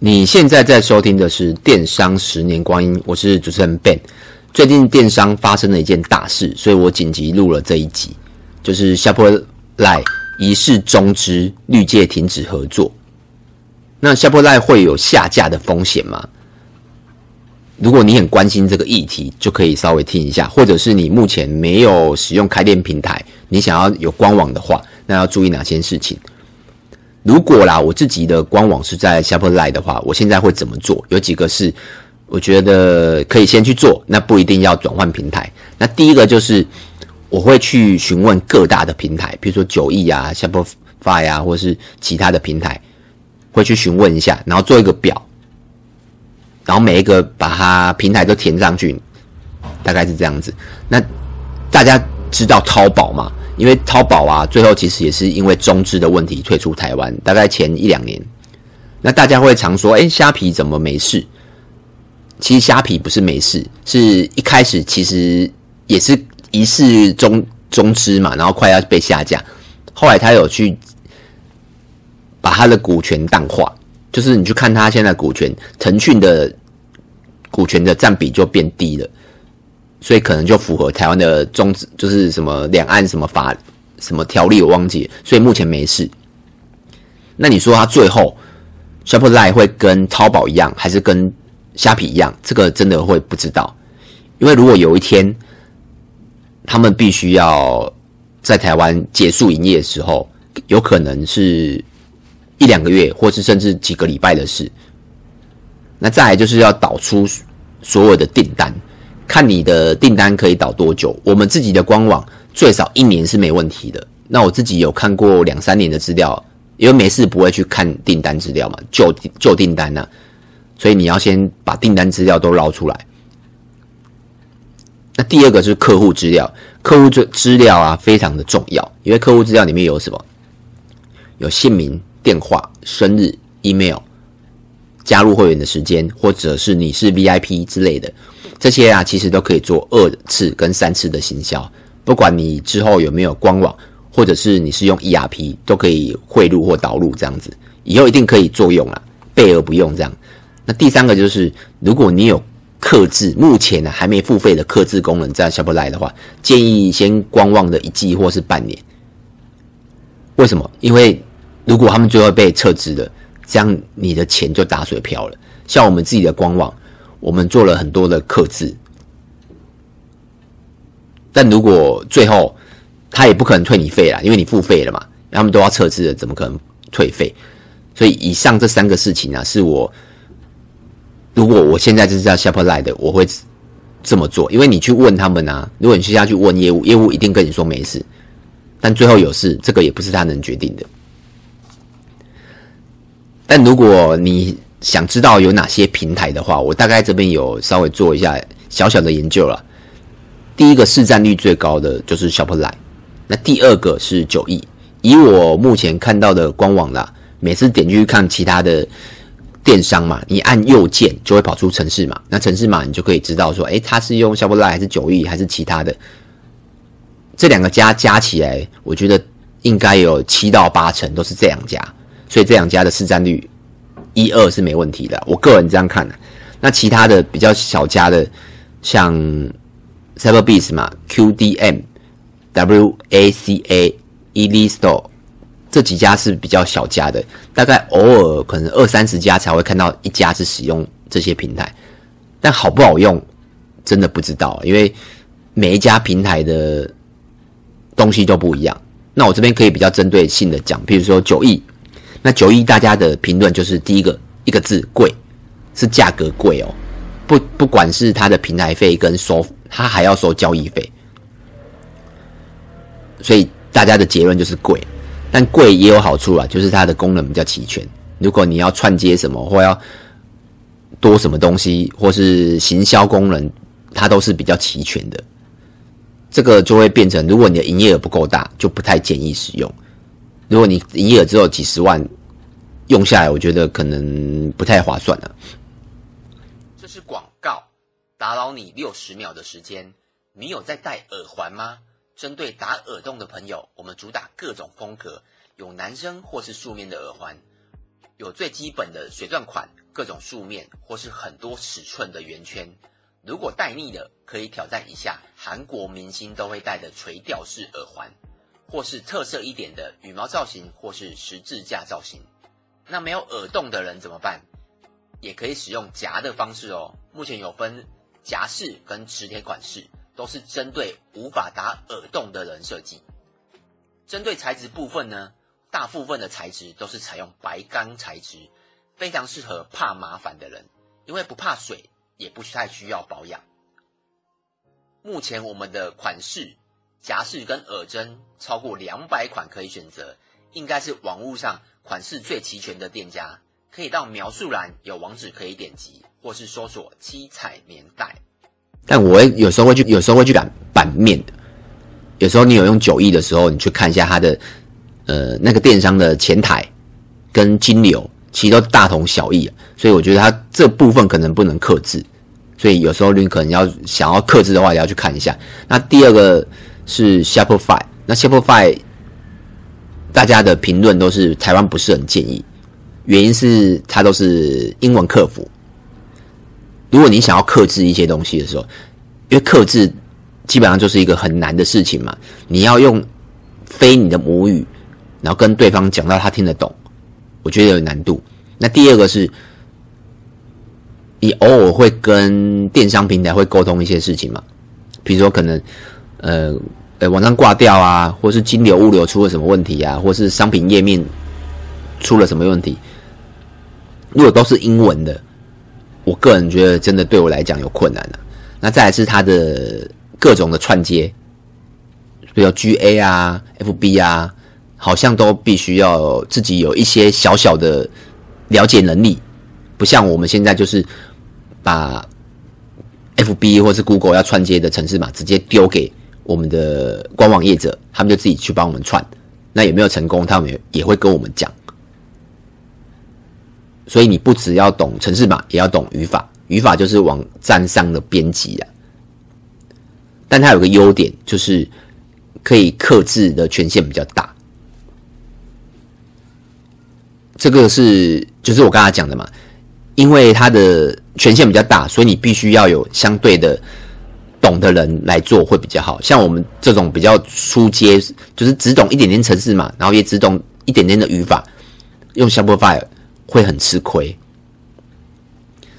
你现在在收听的是《电商十年光阴》，我是主持人 Ben。最近电商发生了一件大事，所以我紧急录了这一集，就是 Shopline 疑似中资，绿界停止合作。那 Shoply 会有下架的风险吗？如果你很关心这个议题，就可以稍微听一下，或者是你目前没有使用开店平台，你想要有官网的话，那要注意哪些事情？如果啦，我自己的官网是在 Shopline 的话，我现在会怎么做？有几个是我觉得可以先去做，那不一定要转换平台。那第一个就是我会去询问各大的平台，比如说九亿啊、Shopify 啊，或是其他的平台，会去询问一下，然后做一个表，然后每一个把它平台都填上去，大概是这样子。那大家知道淘宝嘛？因为淘宝啊，最后其实也是因为中资的问题退出台湾，大概前一两年。那大家会常说，哎，虾皮怎么没事？其实虾皮不是没事，是一开始其实也是疑似中中资嘛，然后快要被下架。后来他有去把他的股权淡化，就是你去看他现在股权，腾讯的股权的占比就变低了。所以可能就符合台湾的宗旨，就是什么两岸什么法什么条例，我忘记。所以目前没事。那你说他最后 Shopline 会跟淘宝一样，还是跟虾皮一样？这个真的会不知道。因为如果有一天他们必须要在台湾结束营业的时候，有可能是一两个月，或是甚至几个礼拜的事。那再来就是要导出所有的订单。看你的订单可以导多久？我们自己的官网最少一年是没问题的。那我自己有看过两三年的资料，因为没事不会去看订单资料嘛，旧旧订单呢、所以你要先把订单资料都捞出来。那第二个是客户资料，客户资资料啊非常的重要，因为客户资料里面有什么？有姓名、电话、生日、email、加入会员的时间，或者是你是 VIP 之类的。这些啊，其实都可以做二次跟三次的行销。不管你之后有没有官网，或者是你是用 ERP，都可以汇入或导入这样子。以后一定可以作用啊，备而不用这样。那第三个就是，如果你有克制，目前呢还没付费的克制功能在 Shopline 的话，建议先观望的一季或是半年。为什么？因为如果他们最后被撤资了，这样你的钱就打水漂了。像我们自己的官网。我们做了很多的克制，但如果最后他也不可能退你费啦，因为你付费了嘛，他们都要撤资了，怎么可能退费？所以以上这三个事情呢、啊，是我如果我现在就是叫 Shopline 的，我会这么做，因为你去问他们啊，如果你现在去问业务，业务一定跟你说没事，但最后有事，这个也不是他能决定的。但如果你想知道有哪些平台的话，我大概这边有稍微做一下小小的研究了。第一个市占率最高的就是 Shopline，那第二个是九亿。以我目前看到的官网啦，每次点进去看其他的电商嘛，你按右键就会跑出城市码，那城市码你就可以知道说，诶，它是用 Shopline 还是九亿还是其他的。这两个加加起来，我觉得应该有七到八成都是这两家，所以这两家的市占率。一二是没问题的，我个人这样看的。那其他的比较小家的，像 Cyberbiz 嘛，QDM、WACA、Elistore 这几家是比较小家的，大概偶尔可能二三十家才会看到一家是使用这些平台，但好不好用，真的不知道，因为每一家平台的东西都不一样。那我这边可以比较针对性的讲，比如说九亿。那九亿大家的评论就是第一个一个字贵，是价格贵哦，不不管是它的平台费跟收，它还要收交易费，所以大家的结论就是贵。但贵也有好处啊，就是它的功能比较齐全。如果你要串接什么或要多什么东西，或是行销功能，它都是比较齐全的。这个就会变成，如果你的营业额不够大，就不太建议使用。如果你营业额只有几十万，用下来我觉得可能不太划算了。这是广告，打扰你六十秒的时间。你有在戴耳环吗？针对打耳洞的朋友，我们主打各种风格，有男生或是素面的耳环，有最基本的水钻款，各种素面或是很多尺寸的圆圈。如果戴腻了，可以挑战一下韩国明星都会戴的垂吊式耳环，或是特色一点的羽毛造型，或是十字架造型。那没有耳洞的人怎么办？也可以使用夹的方式哦。目前有分夹式跟磁铁款式，都是针对无法打耳洞的人设计。针对材质部分呢，大部分的材质都是采用白钢材质，非常适合怕麻烦的人，因为不怕水，也不太需要保养。目前我们的款式夹式跟耳针超过两百款可以选择，应该是网络上款式最齐全的店家。可以到描述栏有网址可以点击，或是搜索七彩棉袋。但我有时候会去，有时候会去赶版面。有时候你有用九亿的时候，你去看一下它的呃那个电商的前台跟金流，其实都大同小异。所以我觉得它这部分可能不能克制，所以有时候你可能要想要克制的话，也要去看一下。那第二个是 Shopify，那 Shopify 大家的评论都是台湾不是很建议。原因是它都是英文客服。如果你想要克制一些东西的时候，因为克制基本上就是一个很难的事情嘛，你要用非你的母语，然后跟对方讲到他听得懂，我觉得有难度。那第二个是，你偶尔会跟电商平台会沟通一些事情嘛，比如说可能呃呃网站挂掉啊，或是金流物流出了什么问题啊，或是商品页面出了什么问题。如果都是英文的，我个人觉得真的对我来讲有困难了。那再来是它的各种的串接，比如 GA 啊、FB 啊，好像都必须要自己有一些小小的了解能力，不像我们现在就是把 FB 或是 Google 要串接的程式码直接丢给我们的官网业者，他们就自己去帮我们串。那有没有成功，他们也也会跟我们讲。所以你不只要懂程式码，也要懂语法。语法就是网站上的编辑啊。但它有个优点，就是可以克制的权限比较大。这个是就是我刚才讲的嘛，因为它的权限比较大，所以你必须要有相对的懂的人来做会比较好。像我们这种比较初阶，就是只懂一点点程式嘛，然后也只懂一点点的语法，用 Shopify。会很吃亏。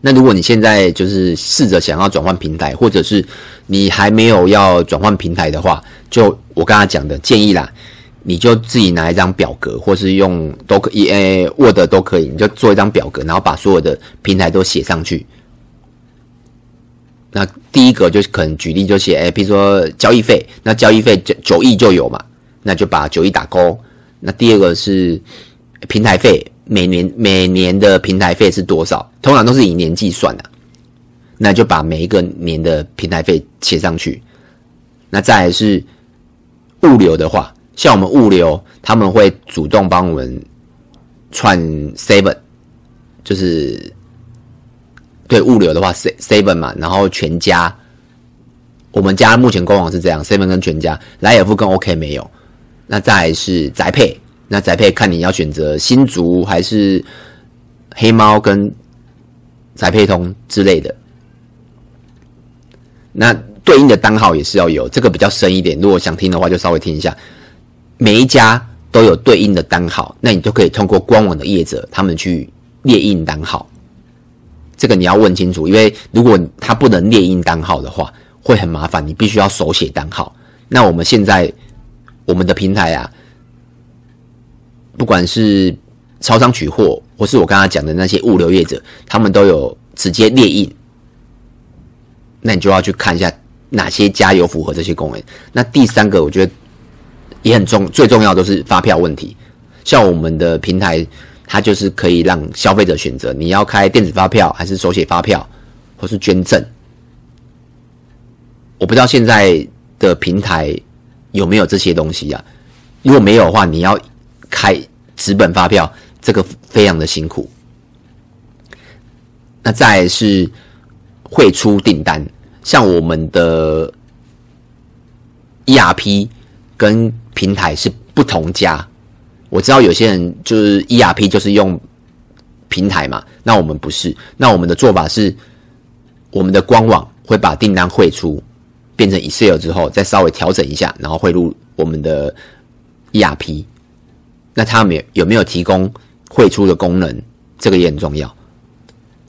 那如果你现在就是试着想要转换平台，或者是你还没有要转换平台的话，就我刚才讲的建议啦，你就自己拿一张表格，或是用都可以，诶，Word 都可以，你就做一张表格，然后把所有的平台都写上去。那第一个就是可能举例就写，哎，比如说交易费，那交易费九九亿就有嘛，那就把九亿打勾。那第二个是平台费。每年每年的平台费是多少？通常都是以年计算的，那就把每一个年的平台费写上去。那再来是物流的话，像我们物流，他们会主动帮我们串 seven，就是对物流的话，seven 嘛，然后全家，我们家目前官网是这样，seven 跟全家，莱尔富跟 OK 没有。那再来是宅配。那宅配看你要选择新竹还是黑猫跟宅配通之类的，那对应的单号也是要有，这个比较深一点。如果想听的话，就稍微听一下。每一家都有对应的单号，那你就可以通过官网的业者他们去列印单号。这个你要问清楚，因为如果他不能列印单号的话，会很麻烦，你必须要手写单号。那我们现在我们的平台啊。不管是超商取货，或是我刚刚讲的那些物流业者，他们都有直接列印。那你就要去看一下哪些家有符合这些功能。那第三个，我觉得也很重，最重要的都是发票问题。像我们的平台，它就是可以让消费者选择你要开电子发票，还是手写发票，或是捐赠。我不知道现在的平台有没有这些东西啊？如果没有的话，你要。开纸本发票，这个非常的辛苦。那再是汇出订单，像我们的 ERP 跟平台是不同家。我知道有些人就是 ERP 就是用平台嘛，那我们不是。那我们的做法是，我们的官网会把订单汇出，变成 Excel 之后，再稍微调整一下，然后汇入我们的 ERP。那他们有没有提供汇出的功能？这个也很重要。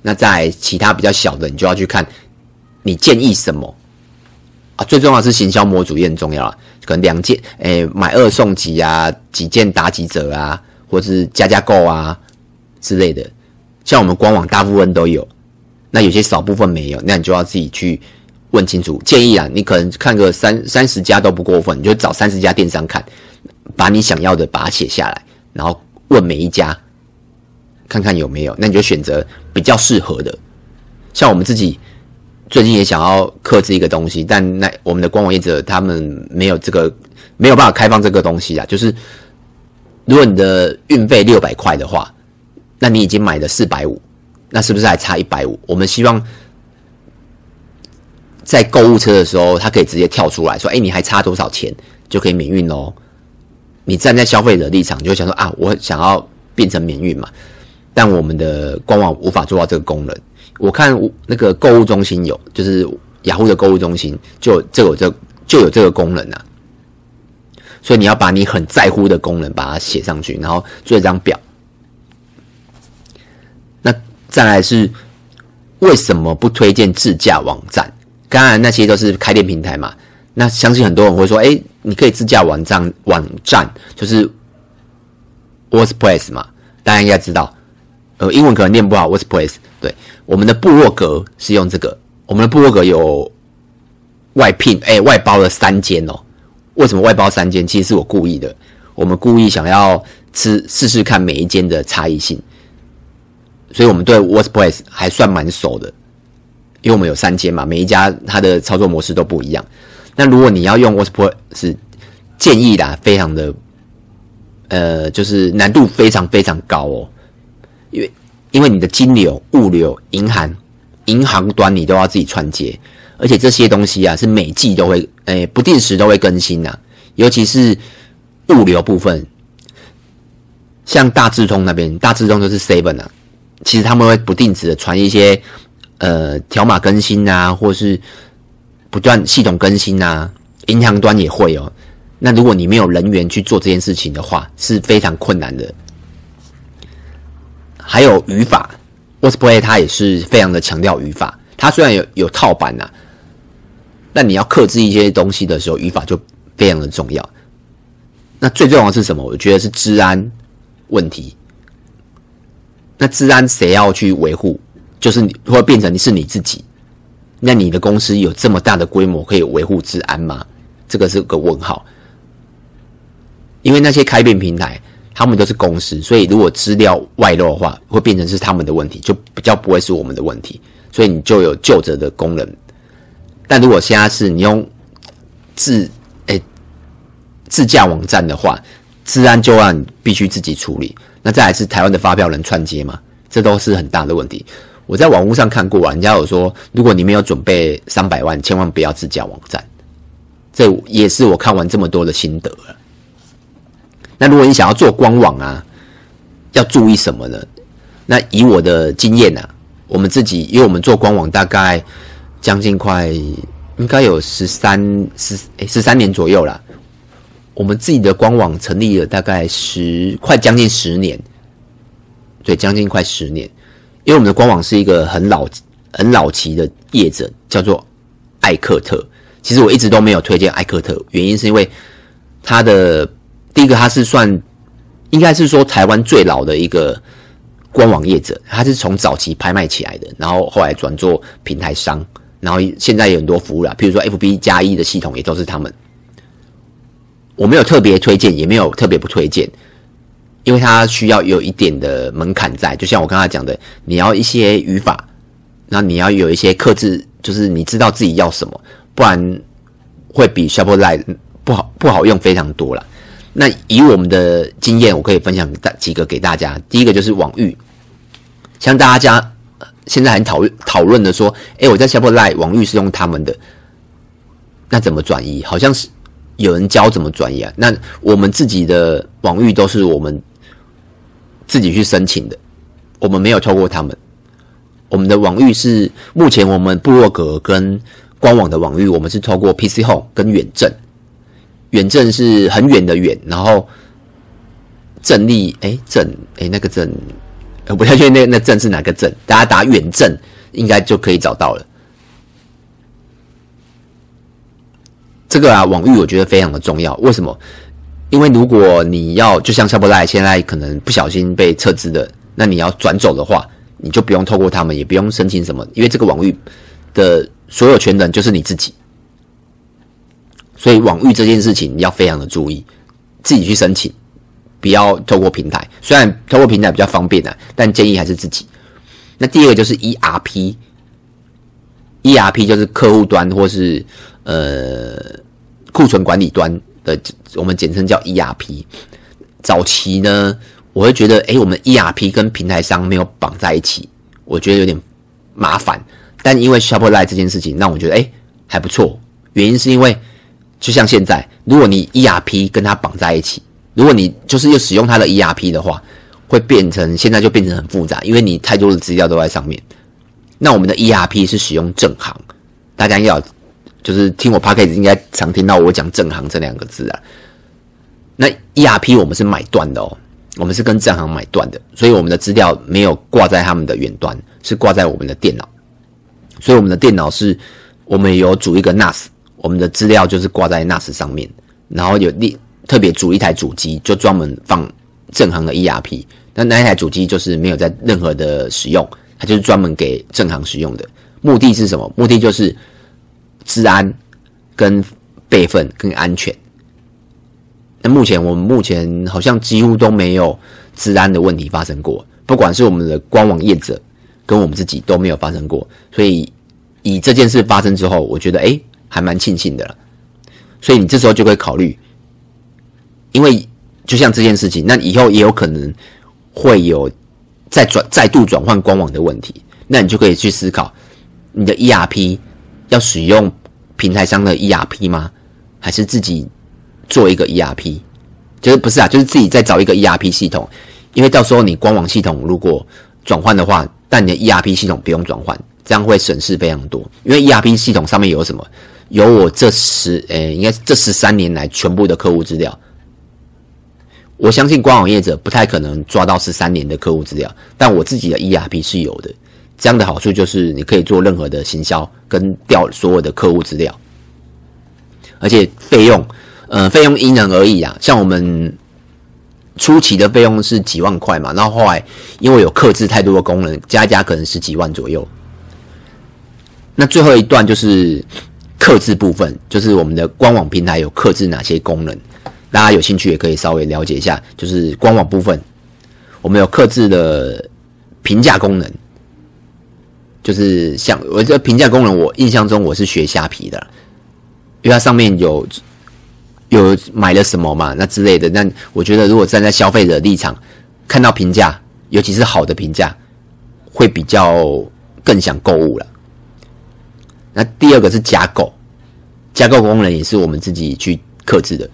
那在其他比较小的，你就要去看，你建议什么啊？最重要是行销模组也很重要啊，可能两件，诶，买二送几啊，几件打几折啊，或是加加购啊之类的。像我们官网大部分都有，那有些少部分没有，那你就要自己去问清楚。建议啊，你可能看个三三十家都不过分，你就找三十家电商看。把你想要的把它写下来，然后问每一家，看看有没有，那你就选择比较适合的。像我们自己最近也想要克制一个东西，但那我们的官网业者他们没有这个，没有办法开放这个东西啊。就是如果你的运费六百块的话，那你已经买了四百五，那是不是还差一百五？我们希望在购物车的时候，他可以直接跳出来说：“哎，你还差多少钱就可以免运哦。”你站在消费者立场，就想说啊，我想要变成免运嘛，但我们的官网无法做到这个功能。我看那个购物中心有，就是雅虎的购物中心就就有这就有这个功能啊。所以你要把你很在乎的功能把它写上去，然后做一张表。那再来是为什么不推荐自驾网站？当然那些都是开店平台嘛。那相信很多人会说，哎，你可以自驾网站，网站就是 WordPress 嘛，大家应该知道。呃，英文可能念不好，WordPress。对，我们的部落格是用这个，我们的部落格有外聘，哎，外包了三间哦。为什么外包三间？其实是我故意的，我们故意想要吃试试看每一间的差异性，所以我们对 WordPress 还算蛮熟的，因为我们有三间嘛，每一家它的操作模式都不一样。那如果你要用 WordPress，是建议啦，非常的，呃，就是难度非常非常高哦，因为因为你的金流、物流、银行、银行端你都要自己串接，而且这些东西啊是每季都会，诶、不定时都会更新呐、啊，尤其是物流部分，像大智通那边，大智通就是 Seven 啊，其实他们会不定时的传一些，呃，条码更新啊，或是。不断系统更新啊，银行端也会哦。那如果你没有人员去做这件事情的话，是非常困难的。还有语法，WordPress 它也是非常的强调语法。它虽然有有套版呐、但你要克制一些东西的时候，语法就非常的重要。那最重要的是什么？我觉得是治安问题。那治安谁要去维护？就是你会变成你是你自己。那你的公司有这么大的规模可以维护治安吗？这个是个问号。因为那些开店平台，他们都是公司，所以如果资料外漏的话，会变成是他们的问题，就比较不会是我们的问题。所以你就有救责的功能。但如果现在是你用自诶自驾网站的话，治安就要你必须自己处理。那再来是台湾的发票能串接吗？这都是很大的问题。我在网络上看过啊，人家有说，如果你没有准备三百万，千万不要自驾网站。这也是我看完这么多的心得了。那如果你想要做官网啊，要注意什么呢？那以我的经验啊，我们自己，因为我们做官网大概将近快应该有十三十诶十三年左右了。我们自己的官网成立了大概十快将近十年，对，将近快十年。因为我们的官网是一个很老、很老奇的业者，叫做艾克特。其实我一直都没有推荐艾克特，原因是因为它的第一个，它是算应该是说台湾最老的一个官网业者，它是从早期拍卖起来的，然后后来转做平台商，然后现在有很多服务啦，譬如说 FB 加一的系统也都是他们。我没有特别推荐，也没有特别不推荐。因为它需要有一点的门槛在，就像我刚才讲的，你要一些语法，那你要有一些克制，就是你知道自己要什么，不然会比 Shopify 不好不好用非常多了。那以我们的经验，我可以分享大几个给大家。第一个就是网域，像大家现在很讨论讨论的说，诶，我在 Shopify 网域是用他们的，那怎么转移？好像是有人教怎么转移啊？那我们自己的网域都是我们。自己去申请的，我们没有透过他们，我们的网域是目前我们部落格跟官网的网域，我们是透过 PC Home 跟远震，远正是很远的远，然后正立哎正哎那个正，我不太确定那那正是哪个正，大家打远正应该就可以找到了。这个啊网域我觉得非常的重要，为什么？因为如果你要就像 Shopline 现在可能不小心被撤资的，那你要转走的话，你就不用透过他们，也不用申请什么，因为这个网域的所有权人就是你自己。所以网域这件事情要非常的注意，自己去申请，不要透过平台。虽然透过平台比较方便啊，但建议还是自己。那第二个就是 ERP，ERP 就是客户端或是呃库存管理端。的我们简称叫 ERP。早期呢，我会觉得，哎，我们 ERP 跟平台商没有绑在一起，我觉得有点麻烦。但因为 Shopify 这件事情，让我觉得，哎，还不错。原因是因为，就像现在，如果你 ERP 跟它绑在一起，如果你就是又使用它的 ERP 的话，会变成现在就变成很复杂，因为你太多的资料都在上面。那我们的 ERP 是使用正行，大家要。就是听我 podcast 应该常听到我讲正行这两个字啊。那 ERP 我们是买断的哦，我们是跟正行买断的，所以我们的资料没有挂在他们的远端，是挂在我们的电脑。所以我们的电脑是，我们有组一个 NAS，我们的资料就是挂在 NAS 上面，然后有另特别组一台主机，就专门放正行的 ERP。那那一台主机就是没有在任何的使用，它就是专门给正行使用的。目的是什么？目的就是。治安、跟备份、跟安全，那目前我们目前好像几乎都没有治安的问题发生过，不管是我们的官网业者跟我们自己都没有发生过，所以以这件事发生之后，我觉得哎，还蛮庆幸的了。所以你这时候就会考虑，因为就像这件事情，那以后也有可能会有再转再度转换官网的问题，那你就可以去思考你的 ERP。要使用平台商的 ERP 吗？还是自己做一个 ERP？就是不是啊？就是自己再找一个 ERP 系统，因为到时候你官网系统如果转换的话，但你的 ERP 系统不用转换，这样会省事非常多。因为 ERP 系统上面有什么？有我这十诶、欸，应该是这十三年来全部的客户资料。我相信官网业者不太可能抓到十三年的客户资料，但我自己的 ERP 是有的。这样的好处就是你可以做任何的行销跟调所有的客户资料，而且费用，呃，费用因人而异啊。像我们初期的费用是几万块嘛，然后后来因为有克制太多的功能，加加可能十几万左右。那最后一段就是克制部分，就是我们的官网平台有克制哪些功能，大家有兴趣也可以稍微了解一下。就是官网部分，我们有克制的评价功能。就是像我这评价功能，我印象中我是学虾皮的，因为它上面有有买了什么嘛，那之类的。那我觉得如果站在消费者立场，看到评价，尤其是好的评价，会比较更想购物了。那第二个是加购，加购功能也是我们自己去克制的，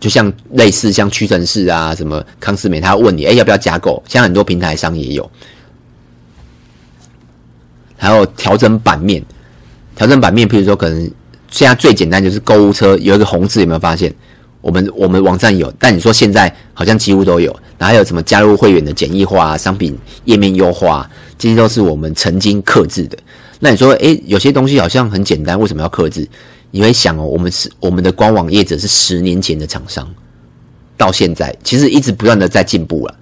就像类似像屈臣氏啊、什么康斯美，他问你，哎、要不要加购？像很多平台商也有。还有调整版面，调整版面，譬如说，可能现在最简单就是购物车有一个红字，有没有发现？我们我们网站有，但你说现在好像几乎都有。然后还有什么加入会员的简易化、商品页面优化，这些都是我们曾经克制的。那你说，诶，有些东西好像很简单，为什么要克制？你会想哦，我们是我们的官网业者是十年前的厂商，到现在其实一直不断的在进步了。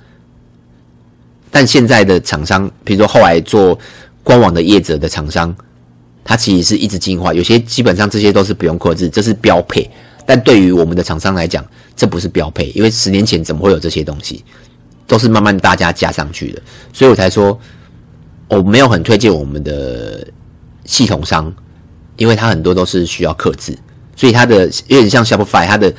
但现在的厂商，比如说后来做。官网的业者的厂商，它其实是一直进化，有些基本上这些都是不用克制，这是标配。但对于我们的厂商来讲，这不是标配，因为十年前怎么会有这些东西，都是慢慢大家加上去的。所以我才说，我没有很推荐我们的系统商，因为它很多都是需要克制，所以它的有点像 Shopify，它的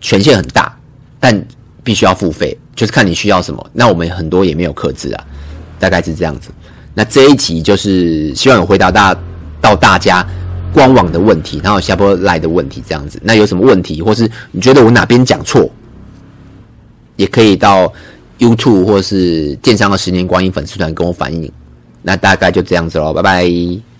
权限很大，但必须要付费，就是看你需要什么。那我们很多也没有克制啊，大概是这样子。那这一集就是希望有回答大到大家官网的问题，然后下播来的问题这样子。那有什么问题，或是你觉得我哪边讲错，也可以到 YouTube 或是电商的十年光阴粉丝团跟我反映。那大概就这样子喽，拜拜。